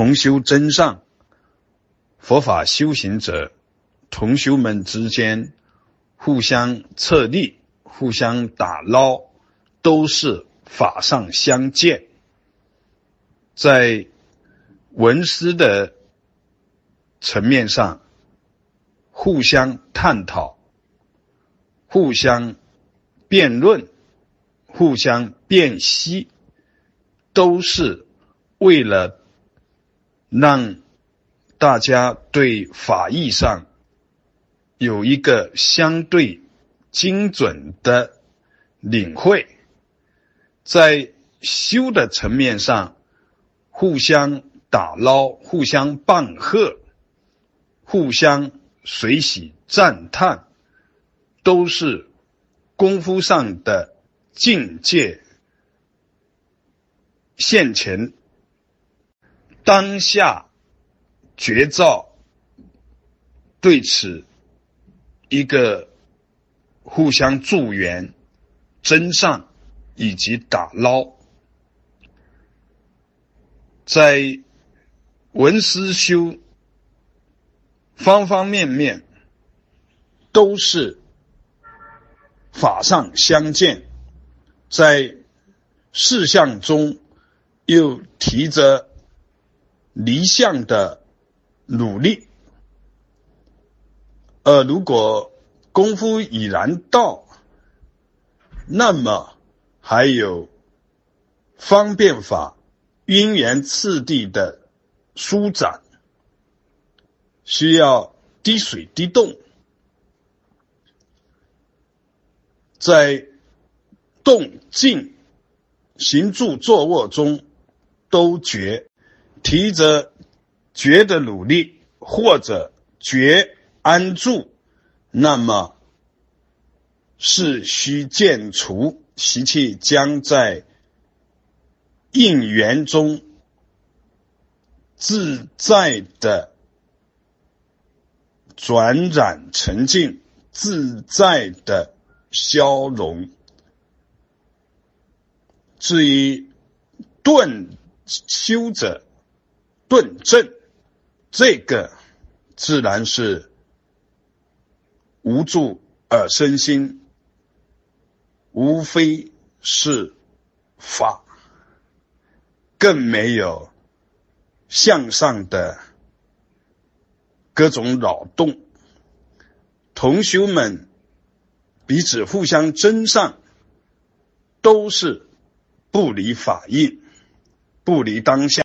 同修真上，佛法修行者同修们之间互相策力、互相打捞，都是法上相见，在文思的层面上互相探讨、互相辩论、互相辨析，都是为了。让大家对法义上有一个相对精准的领会，在修的层面上互相打捞、互相棒喝、互相随喜赞叹，都是功夫上的境界现前。当下绝招，对此一个互相助缘、增上以及打捞，在文思修方方面面都是法上相见，在事项中又提着。离相的努力，呃，如果功夫已然到，那么还有方便法、因缘次第的舒展，需要滴水滴动，在动静、行住坐卧中都觉。提着觉的努力，或者觉安住，那么是须见除习气，将在应缘中自在的转染沉静，自在的消融。至于顿修者。顿正，这个自然是无助而身心，无非是法，更没有向上的各种扰动。同修们彼此互相争上，都是不离法印，不离当下。